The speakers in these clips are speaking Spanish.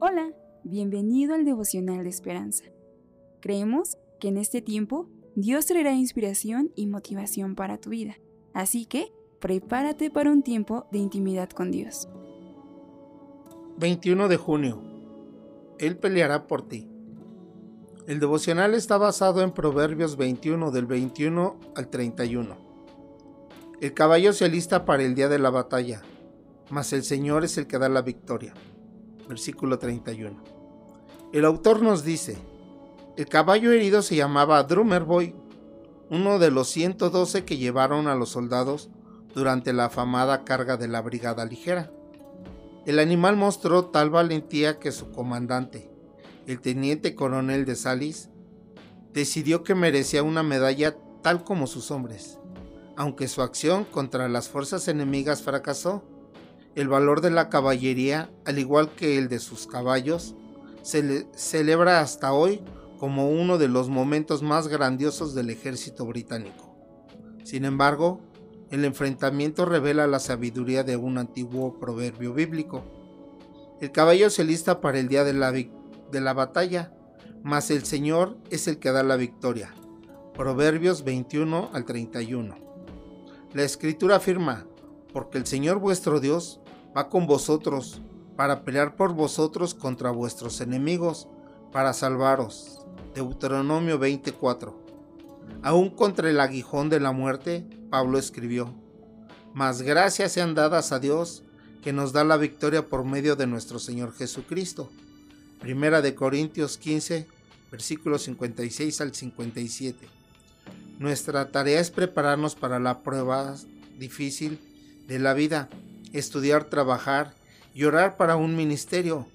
Hola, bienvenido al devocional de esperanza. Creemos que en este tiempo Dios traerá inspiración y motivación para tu vida, así que prepárate para un tiempo de intimidad con Dios. 21 de junio. Él peleará por ti. El devocional está basado en Proverbios 21 del 21 al 31. El caballo se alista para el día de la batalla, mas el Señor es el que da la victoria versículo 31. El autor nos dice, el caballo herido se llamaba Drummerboy, uno de los 112 que llevaron a los soldados durante la afamada carga de la Brigada Ligera. El animal mostró tal valentía que su comandante, el teniente coronel de Salis, decidió que merecía una medalla tal como sus hombres. Aunque su acción contra las fuerzas enemigas fracasó, el valor de la caballería, al igual que el de sus caballos, se celebra hasta hoy como uno de los momentos más grandiosos del ejército británico. Sin embargo, el enfrentamiento revela la sabiduría de un antiguo proverbio bíblico. El caballo se lista para el día de la, de la batalla, mas el Señor es el que da la victoria. Proverbios 21 al 31. La escritura afirma, porque el Señor vuestro Dios va con vosotros para pelear por vosotros contra vuestros enemigos, para salvaros. Deuteronomio 24. Aún contra el aguijón de la muerte, Pablo escribió, Mas gracias sean dadas a Dios, que nos da la victoria por medio de nuestro Señor Jesucristo. Primera de Corintios 15, versículos 56 al 57. Nuestra tarea es prepararnos para la prueba difícil de la vida estudiar, trabajar y orar para un ministerio,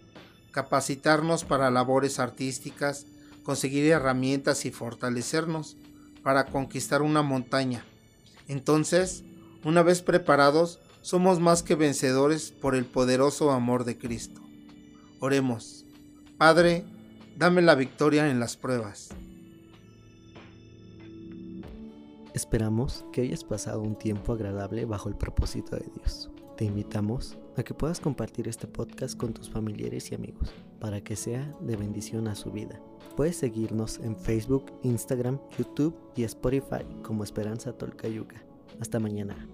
capacitarnos para labores artísticas, conseguir herramientas y fortalecernos para conquistar una montaña. Entonces, una vez preparados, somos más que vencedores por el poderoso amor de Cristo. Oremos. Padre, dame la victoria en las pruebas. Esperamos que hayas pasado un tiempo agradable bajo el propósito de Dios. Te invitamos a que puedas compartir este podcast con tus familiares y amigos para que sea de bendición a su vida. Puedes seguirnos en Facebook, Instagram, YouTube y Spotify como Esperanza Tolcayuca. Hasta mañana.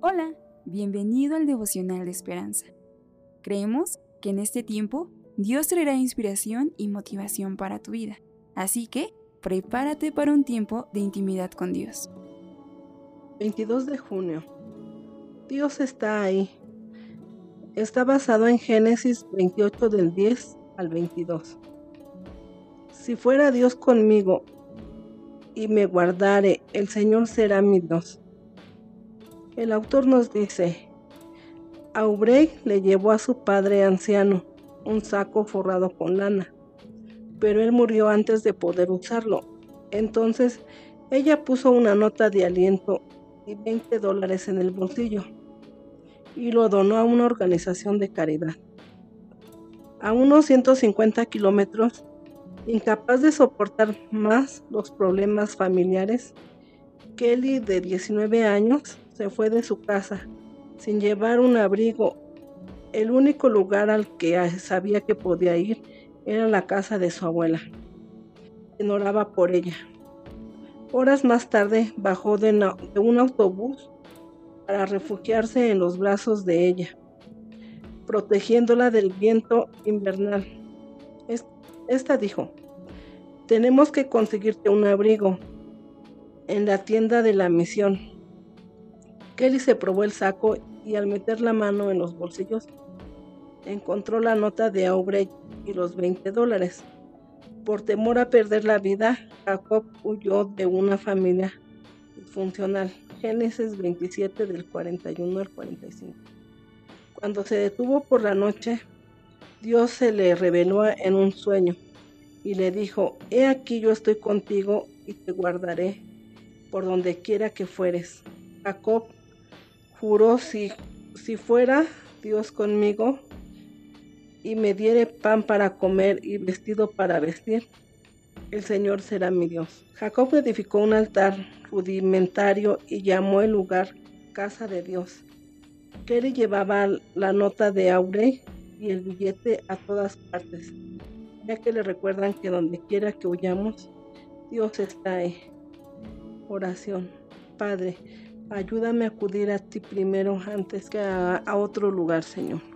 Hola, bienvenido al devocional de Esperanza. Creemos que en este tiempo Dios traerá inspiración y motivación para tu vida. Así que prepárate para un tiempo de intimidad con Dios. 22 de junio. Dios está ahí. Está basado en Génesis 28 del 10 al 22. Si fuera Dios conmigo y me guardare, el Señor será mi Dios. El autor nos dice, Aubrey le llevó a su padre anciano un saco forrado con lana pero él murió antes de poder usarlo. Entonces ella puso una nota de aliento y 20 dólares en el bolsillo y lo donó a una organización de caridad. A unos 150 kilómetros, incapaz de soportar más los problemas familiares, Kelly, de 19 años, se fue de su casa sin llevar un abrigo. El único lugar al que sabía que podía ir era la casa de su abuela. Quien oraba por ella. Horas más tarde bajó de, un autobús para refugiarse en los brazos de ella, protegiéndola del viento invernal. Esta dijo, tenemos que conseguirte un abrigo en la tienda de la misión. Kelly se probó el saco y al meter la mano en los bolsillos encontró la nota de Aubrey y los 20 dólares. Por temor a perder la vida, Jacob huyó de una familia funcional. Génesis 27 del 41 al 45. Cuando se detuvo por la noche, Dios se le reveló en un sueño y le dijo, He aquí yo estoy contigo y te guardaré por donde quiera que fueres. Jacob juró si, si fuera Dios conmigo, y me diere pan para comer y vestido para vestir, el Señor será mi Dios. Jacob edificó un altar rudimentario y llamó el lugar casa de Dios. Kelly llevaba la nota de Aure y el billete a todas partes, ya que le recuerdan que donde quiera que huyamos, Dios está ahí. Oración. Padre, ayúdame a acudir a ti primero antes que a, a otro lugar, Señor.